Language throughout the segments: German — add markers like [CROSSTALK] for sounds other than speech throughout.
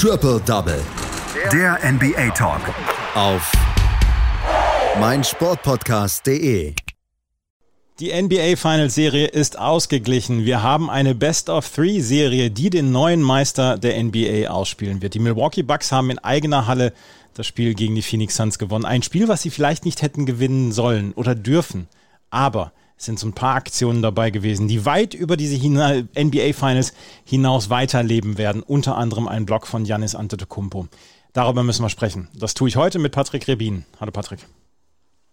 Triple Double. Der NBA Talk. Auf meinsportpodcast.de. Die NBA Finals Serie ist ausgeglichen. Wir haben eine Best of Three Serie, die den neuen Meister der NBA ausspielen wird. Die Milwaukee Bucks haben in eigener Halle das Spiel gegen die Phoenix Suns gewonnen. Ein Spiel, was sie vielleicht nicht hätten gewinnen sollen oder dürfen. Aber sind so ein paar Aktionen dabei gewesen, die weit über diese NBA Finals hinaus weiterleben werden. Unter anderem ein Block von Janis Antetokounmpo. Darüber müssen wir sprechen. Das tue ich heute mit Patrick Rebin. Hallo Patrick.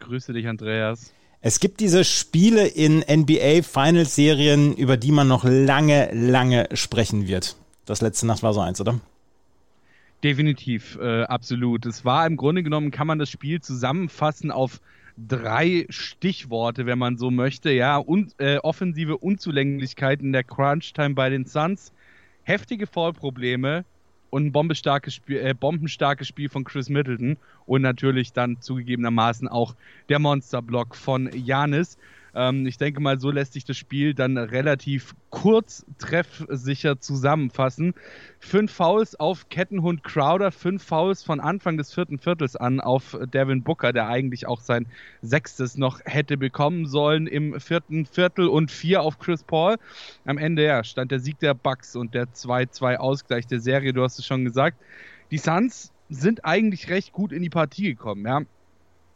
Grüße dich, Andreas. Es gibt diese Spiele in NBA Finals Serien, über die man noch lange, lange sprechen wird. Das letzte Nacht war so eins, oder? Definitiv, äh, absolut. Es war im Grunde genommen, kann man das Spiel zusammenfassen auf drei Stichworte, wenn man so möchte. Ja, und äh, offensive Unzulänglichkeiten in der Crunch-Time bei den Suns, heftige Foulprobleme und ein bombenstarkes Spiel, äh, bombenstarkes Spiel von Chris Middleton und natürlich dann zugegebenermaßen auch der Monsterblock von Janis. Ähm, ich denke mal, so lässt sich das Spiel dann relativ kurz treffsicher zusammenfassen. Fünf Fouls auf Kettenhund Crowder, fünf Fouls von Anfang des vierten Viertels an auf Devin Booker, der eigentlich auch sein sechstes noch hätte bekommen sollen im vierten Viertel und vier auf Chris Paul. Am Ende ja, stand der Sieg der Bucks und der 2-2-Ausgleich der Serie, du hast es schon gesagt. Die Suns sind eigentlich recht gut in die Partie gekommen, ja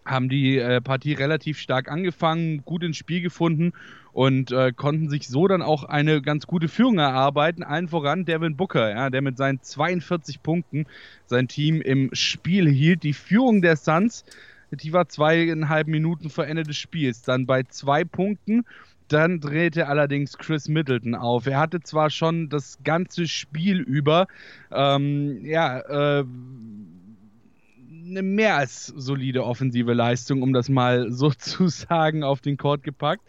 haben die äh, Partie relativ stark angefangen, gut ins Spiel gefunden und äh, konnten sich so dann auch eine ganz gute Führung erarbeiten. Allen voran Devin Booker, ja, der mit seinen 42 Punkten sein Team im Spiel hielt. Die Führung der Suns, die war zweieinhalb Minuten vor Ende des Spiels, dann bei zwei Punkten. Dann drehte allerdings Chris Middleton auf. Er hatte zwar schon das ganze Spiel über, ähm, ja, äh, eine mehr als solide offensive Leistung, um das mal [LAUGHS] sozusagen auf den Court gepackt.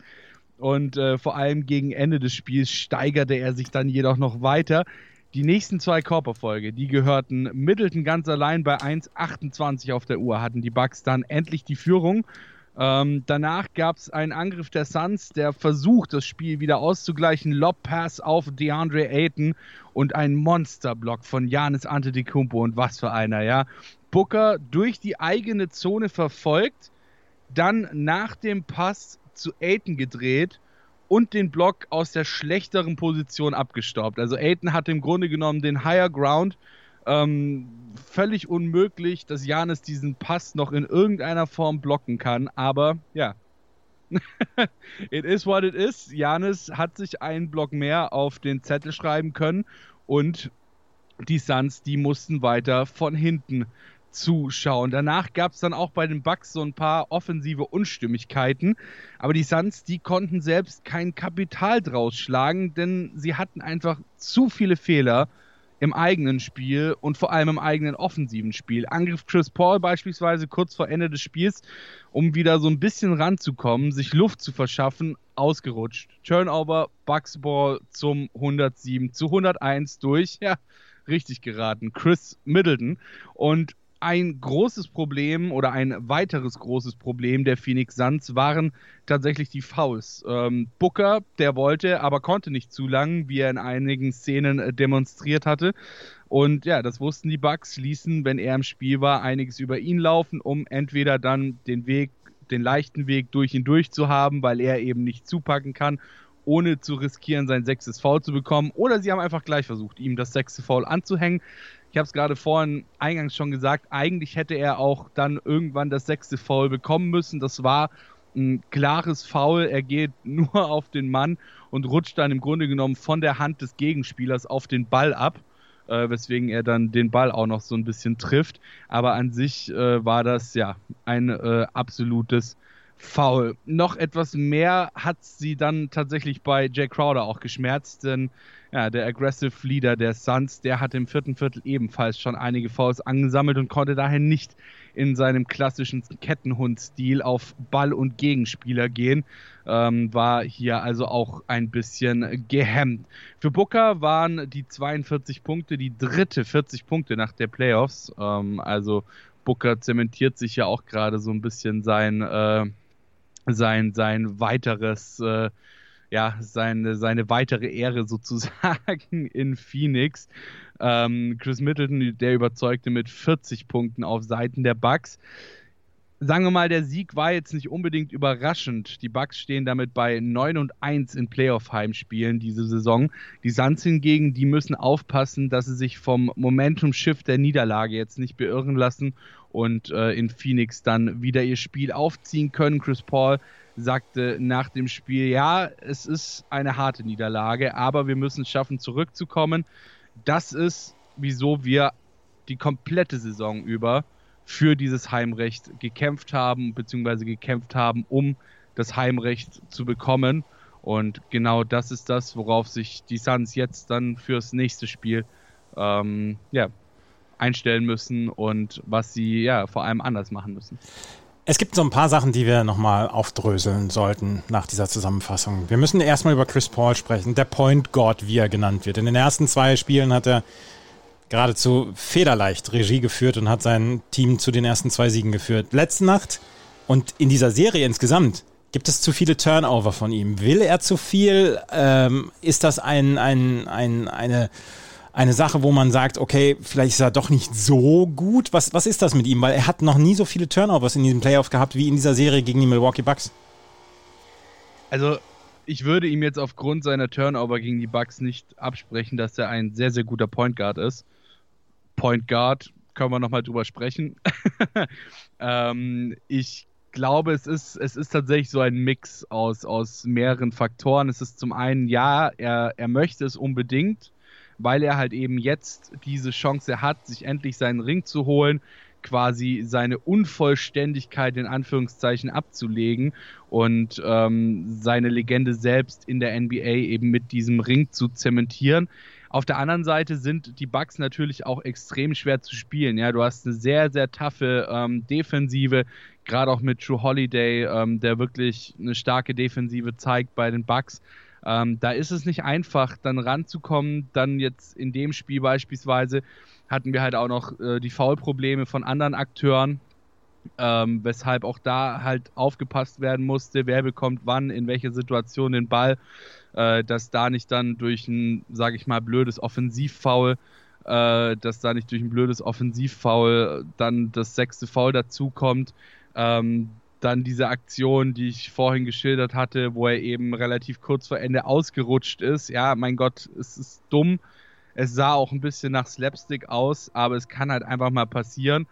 Und äh, vor allem gegen Ende des Spiels steigerte er sich dann jedoch noch weiter. Die nächsten zwei Körperfolge, die gehörten Middleton ganz allein bei 1,28 auf der Uhr, hatten die Bucks dann endlich die Führung. Ähm, danach gab es einen Angriff der Suns, der versucht, das Spiel wieder auszugleichen. Lob-Pass auf DeAndre Ayton und ein Monsterblock von Janis Antetokounmpo und was für einer, ja. Booker durch die eigene Zone verfolgt, dann nach dem Pass zu Aiton gedreht und den Block aus der schlechteren Position abgestaubt. Also Aiton hat im Grunde genommen den Higher Ground. Ähm, völlig unmöglich, dass Janis diesen Pass noch in irgendeiner Form blocken kann. Aber ja, [LAUGHS] it is what it is. Janis hat sich einen Block mehr auf den Zettel schreiben können und die Suns, die mussten weiter von hinten zuschauen. Danach gab es dann auch bei den Bucks so ein paar offensive Unstimmigkeiten, aber die Suns, die konnten selbst kein Kapital draus schlagen, denn sie hatten einfach zu viele Fehler im eigenen Spiel und vor allem im eigenen offensiven Spiel. Angriff Chris Paul beispielsweise kurz vor Ende des Spiels, um wieder so ein bisschen ranzukommen, sich Luft zu verschaffen, ausgerutscht. Turnover, Bucks Ball zum 107 zu 101 durch. Ja, richtig geraten. Chris Middleton. Und ein großes Problem oder ein weiteres großes Problem der Phoenix Suns waren tatsächlich die Fouls. Ähm, Booker, der wollte, aber konnte nicht zu lang, wie er in einigen Szenen äh, demonstriert hatte. Und ja, das wussten die Bucks, ließen, wenn er im Spiel war, einiges über ihn laufen, um entweder dann den Weg, den leichten Weg durch ihn durch zu haben, weil er eben nicht zupacken kann ohne zu riskieren, sein sechstes Foul zu bekommen. Oder sie haben einfach gleich versucht, ihm das sechste Foul anzuhängen. Ich habe es gerade vorhin eingangs schon gesagt, eigentlich hätte er auch dann irgendwann das sechste Foul bekommen müssen. Das war ein klares Foul. Er geht [LAUGHS] nur auf den Mann und rutscht dann im Grunde genommen von der Hand des Gegenspielers auf den Ball ab, äh, weswegen er dann den Ball auch noch so ein bisschen trifft. Aber an sich äh, war das ja ein äh, absolutes Foul. Noch etwas mehr hat sie dann tatsächlich bei Jay Crowder auch geschmerzt, denn ja, der Aggressive Leader der Suns, der hat im vierten Viertel ebenfalls schon einige Fouls angesammelt und konnte daher nicht in seinem klassischen Kettenhund-Stil auf Ball und Gegenspieler gehen. Ähm, war hier also auch ein bisschen gehemmt. Für Booker waren die 42 Punkte die dritte 40 Punkte nach der Playoffs. Ähm, also Booker zementiert sich ja auch gerade so ein bisschen sein, äh, sein, sein weiteres äh, ja, seine, seine weitere Ehre sozusagen [LAUGHS] in Phoenix. Ähm, Chris Middleton, der überzeugte mit 40 Punkten auf Seiten der Bucks sagen wir mal, der Sieg war jetzt nicht unbedingt überraschend. Die Bucks stehen damit bei 9 und 1 in Playoff-Heimspielen diese Saison. Die Suns hingegen, die müssen aufpassen, dass sie sich vom Momentum-Shift der Niederlage jetzt nicht beirren lassen und äh, in Phoenix dann wieder ihr Spiel aufziehen können. Chris Paul sagte nach dem Spiel, ja, es ist eine harte Niederlage, aber wir müssen es schaffen, zurückzukommen. Das ist, wieso wir die komplette Saison über für dieses Heimrecht gekämpft haben, beziehungsweise gekämpft haben, um das Heimrecht zu bekommen. Und genau das ist das, worauf sich die Suns jetzt dann fürs nächste Spiel ähm, ja, einstellen müssen und was sie ja vor allem anders machen müssen. Es gibt so ein paar Sachen, die wir nochmal aufdröseln sollten nach dieser Zusammenfassung. Wir müssen erstmal über Chris Paul sprechen, der Point God, wie er genannt wird. In den ersten zwei Spielen hat er geradezu federleicht Regie geführt und hat sein Team zu den ersten zwei Siegen geführt. Letzte Nacht und in dieser Serie insgesamt gibt es zu viele Turnover von ihm. Will er zu viel? Ähm, ist das ein, ein, ein, eine, eine Sache, wo man sagt, okay, vielleicht ist er doch nicht so gut? Was, was ist das mit ihm? Weil er hat noch nie so viele Turnovers in diesem Playoff gehabt wie in dieser Serie gegen die Milwaukee Bucks. Also ich würde ihm jetzt aufgrund seiner Turnover gegen die Bucks nicht absprechen, dass er ein sehr, sehr guter Point Guard ist. Point Guard, können wir nochmal drüber sprechen. [LAUGHS] ähm, ich glaube, es ist, es ist tatsächlich so ein Mix aus, aus mehreren Faktoren. Es ist zum einen, ja, er, er möchte es unbedingt, weil er halt eben jetzt diese Chance hat, sich endlich seinen Ring zu holen, quasi seine Unvollständigkeit in Anführungszeichen abzulegen und ähm, seine Legende selbst in der NBA eben mit diesem Ring zu zementieren. Auf der anderen Seite sind die Bucks natürlich auch extrem schwer zu spielen. Ja, du hast eine sehr, sehr taffe ähm, Defensive, gerade auch mit True Holiday, ähm, der wirklich eine starke Defensive zeigt bei den Bucks. Ähm, da ist es nicht einfach, dann ranzukommen. Dann jetzt in dem Spiel beispielsweise hatten wir halt auch noch äh, die Foulprobleme von anderen Akteuren, ähm, weshalb auch da halt aufgepasst werden musste, wer bekommt wann, in welcher Situation den Ball äh, dass da nicht dann durch ein, sage ich mal, blödes Offensivfoul, äh, dass da nicht durch ein blödes Offensivfoul dann das sechste Foul dazukommt. Ähm, dann diese Aktion, die ich vorhin geschildert hatte, wo er eben relativ kurz vor Ende ausgerutscht ist. Ja, mein Gott, es ist dumm. Es sah auch ein bisschen nach Slapstick aus, aber es kann halt einfach mal passieren.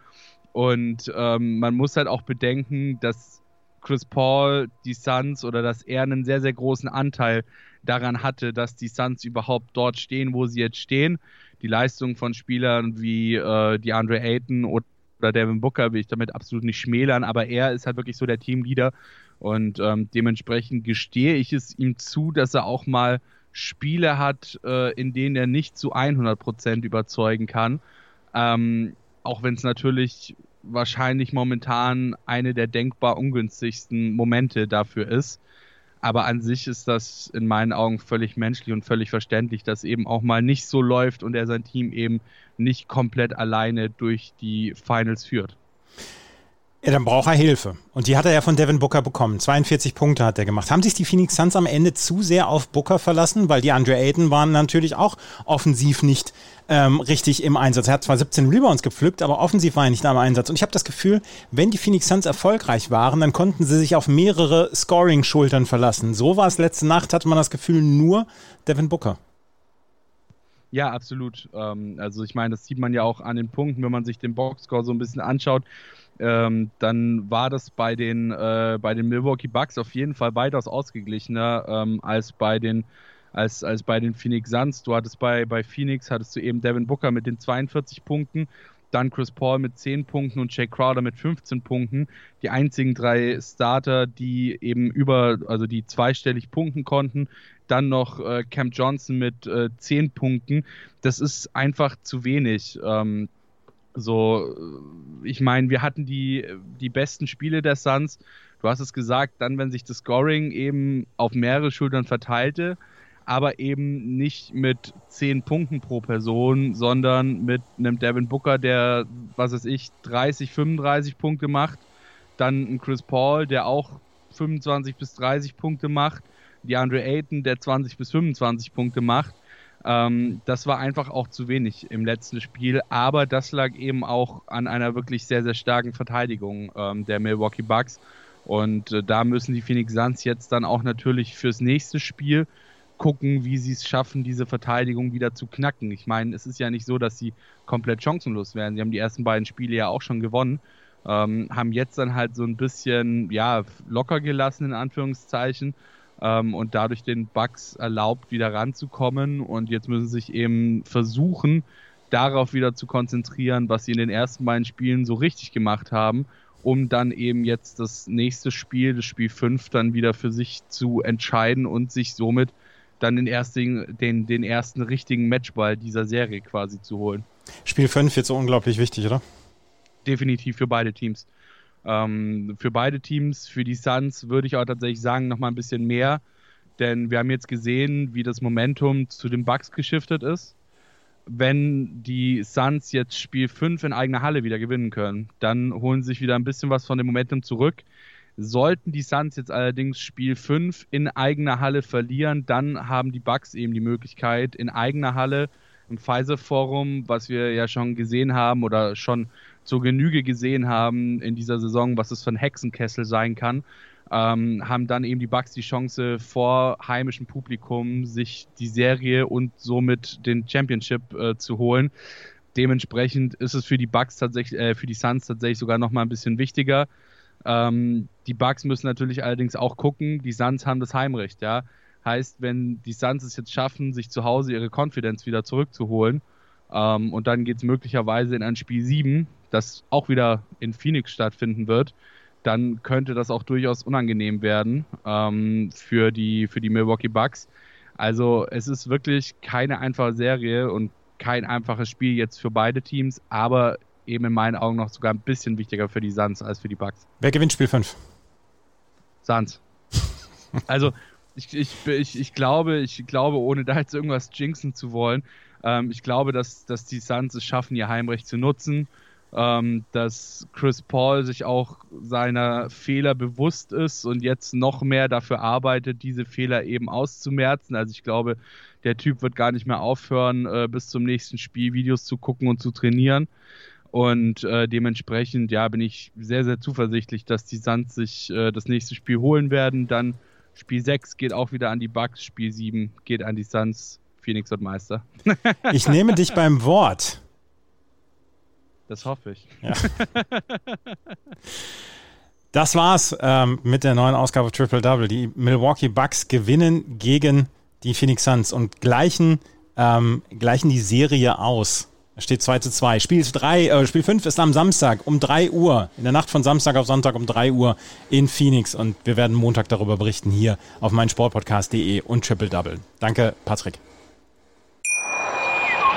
Und ähm, man muss halt auch bedenken, dass Chris Paul, die Suns oder dass er einen sehr, sehr großen Anteil daran hatte, dass die Suns überhaupt dort stehen, wo sie jetzt stehen. Die Leistung von Spielern wie äh, die Andre Ayton oder Devin Booker will ich damit absolut nicht schmälern, aber er ist halt wirklich so der Teamleader und ähm, dementsprechend gestehe ich es ihm zu, dass er auch mal Spiele hat, äh, in denen er nicht zu 100% überzeugen kann. Ähm, auch wenn es natürlich wahrscheinlich momentan eine der denkbar ungünstigsten Momente dafür ist. Aber an sich ist das in meinen Augen völlig menschlich und völlig verständlich, dass eben auch mal nicht so läuft und er sein Team eben nicht komplett alleine durch die Finals führt. Ja, dann braucht er Hilfe. Und die hat er ja von Devin Booker bekommen. 42 Punkte hat er gemacht. Haben sich die Phoenix Suns am Ende zu sehr auf Booker verlassen? Weil die Andre Ayton waren natürlich auch offensiv nicht ähm, richtig im Einsatz. Er hat zwar 17 Rebounds gepflückt, aber offensiv war er nicht da im Einsatz. Und ich habe das Gefühl, wenn die Phoenix Suns erfolgreich waren, dann konnten sie sich auf mehrere Scoring-Schultern verlassen. So war es letzte Nacht, hatte man das Gefühl, nur Devin Booker. Ja, absolut. Ähm, also ich meine, das sieht man ja auch an den Punkten, wenn man sich den Boxscore so ein bisschen anschaut ähm, dann war das bei den, äh, bei den Milwaukee Bucks auf jeden Fall weitaus ausgeglichener ähm, als bei den als, als bei den Phoenix Suns. Du hattest bei, bei Phoenix hattest du eben Devin Booker mit den 42 Punkten, dann Chris Paul mit 10 Punkten und Jay Crowder mit 15 Punkten. Die einzigen drei Starter, die eben über, also die zweistellig punkten konnten. Dann noch äh, Cam Johnson mit äh, 10 Punkten. Das ist einfach zu wenig. Ähm, so, äh, ich meine, wir hatten die, die besten Spiele der Suns. Du hast es gesagt, dann, wenn sich das Scoring eben auf mehrere Schultern verteilte, aber eben nicht mit 10 Punkten pro Person, sondern mit einem Devin Booker, der, was weiß ich, 30, 35 Punkte macht. Dann ein Chris Paul, der auch 25 bis 30 Punkte macht. DeAndre Ayton, der 20 bis 25 Punkte macht. Ähm, das war einfach auch zu wenig im letzten Spiel, aber das lag eben auch an einer wirklich sehr, sehr starken Verteidigung ähm, der Milwaukee Bucks. Und äh, da müssen die Phoenix Suns jetzt dann auch natürlich fürs nächste Spiel gucken, wie sie es schaffen, diese Verteidigung wieder zu knacken. Ich meine, es ist ja nicht so, dass sie komplett chancenlos werden. Sie haben die ersten beiden Spiele ja auch schon gewonnen. Ähm, haben jetzt dann halt so ein bisschen ja, locker gelassen, in Anführungszeichen, ähm, und dadurch den Bugs erlaubt, wieder ranzukommen. Und jetzt müssen sie sich eben versuchen, darauf wieder zu konzentrieren, was sie in den ersten beiden Spielen so richtig gemacht haben, um dann eben jetzt das nächste Spiel, das Spiel 5, dann wieder für sich zu entscheiden und sich somit dann den ersten, den, den ersten richtigen Matchball dieser Serie quasi zu holen. Spiel 5 wird so unglaublich wichtig, oder? Definitiv für beide Teams. Ähm, für beide Teams, für die Suns würde ich auch tatsächlich sagen, nochmal ein bisschen mehr. Denn wir haben jetzt gesehen, wie das Momentum zu den Bucks geschiftet ist. Wenn die Suns jetzt Spiel 5 in eigener Halle wieder gewinnen können, dann holen sie sich wieder ein bisschen was von dem Momentum zurück. Sollten die Suns jetzt allerdings Spiel 5 in eigener Halle verlieren, dann haben die Bucks eben die Möglichkeit, in eigener Halle im Pfizer Forum, was wir ja schon gesehen haben oder schon zur Genüge gesehen haben in dieser Saison, was es für ein Hexenkessel sein kann, ähm, haben dann eben die Bucks die Chance vor heimischem Publikum sich die Serie und somit den Championship äh, zu holen. Dementsprechend ist es für die Bucks tatsächlich, äh, für die Suns tatsächlich sogar noch mal ein bisschen wichtiger. Ähm, die Bucks müssen natürlich allerdings auch gucken. Die Suns haben das Heimrecht, ja. Heißt, wenn die Suns es jetzt schaffen, sich zu Hause ihre Confidence wieder zurückzuholen, ähm, und dann geht es möglicherweise in ein Spiel 7, das auch wieder in Phoenix stattfinden wird, dann könnte das auch durchaus unangenehm werden ähm, für, die, für die Milwaukee Bucks. Also es ist wirklich keine einfache Serie und kein einfaches Spiel jetzt für beide Teams, aber eben in meinen Augen noch sogar ein bisschen wichtiger für die Suns als für die Bucks. Wer gewinnt Spiel 5? Suns. [LAUGHS] also ich, ich, ich, ich, glaube, ich glaube, ohne da jetzt irgendwas jinxen zu wollen, ähm, ich glaube, dass, dass die Suns es schaffen, ihr Heimrecht zu nutzen. Ähm, dass Chris Paul sich auch seiner Fehler bewusst ist und jetzt noch mehr dafür arbeitet, diese Fehler eben auszumerzen. Also ich glaube, der Typ wird gar nicht mehr aufhören, äh, bis zum nächsten Spiel Videos zu gucken und zu trainieren. Und äh, dementsprechend, ja, bin ich sehr, sehr zuversichtlich, dass die Suns sich äh, das nächste Spiel holen werden. Dann Spiel 6 geht auch wieder an die Bucks, Spiel 7 geht an die Suns. Phoenix wird Meister. ich nehme dich beim Wort. Das hoffe ich. Ja. Das war's ähm, mit der neuen Ausgabe Triple Double. Die Milwaukee Bucks gewinnen gegen die Phoenix Suns und gleichen, ähm, gleichen die Serie aus. Es steht 2 zu 2. Spiel 3, äh, Spiel 5 ist am Samstag um 3 Uhr, in der Nacht von Samstag auf Sonntag um 3 Uhr in Phoenix. Und wir werden Montag darüber berichten hier auf meinsportpodcast.de und Triple Double. Danke, Patrick.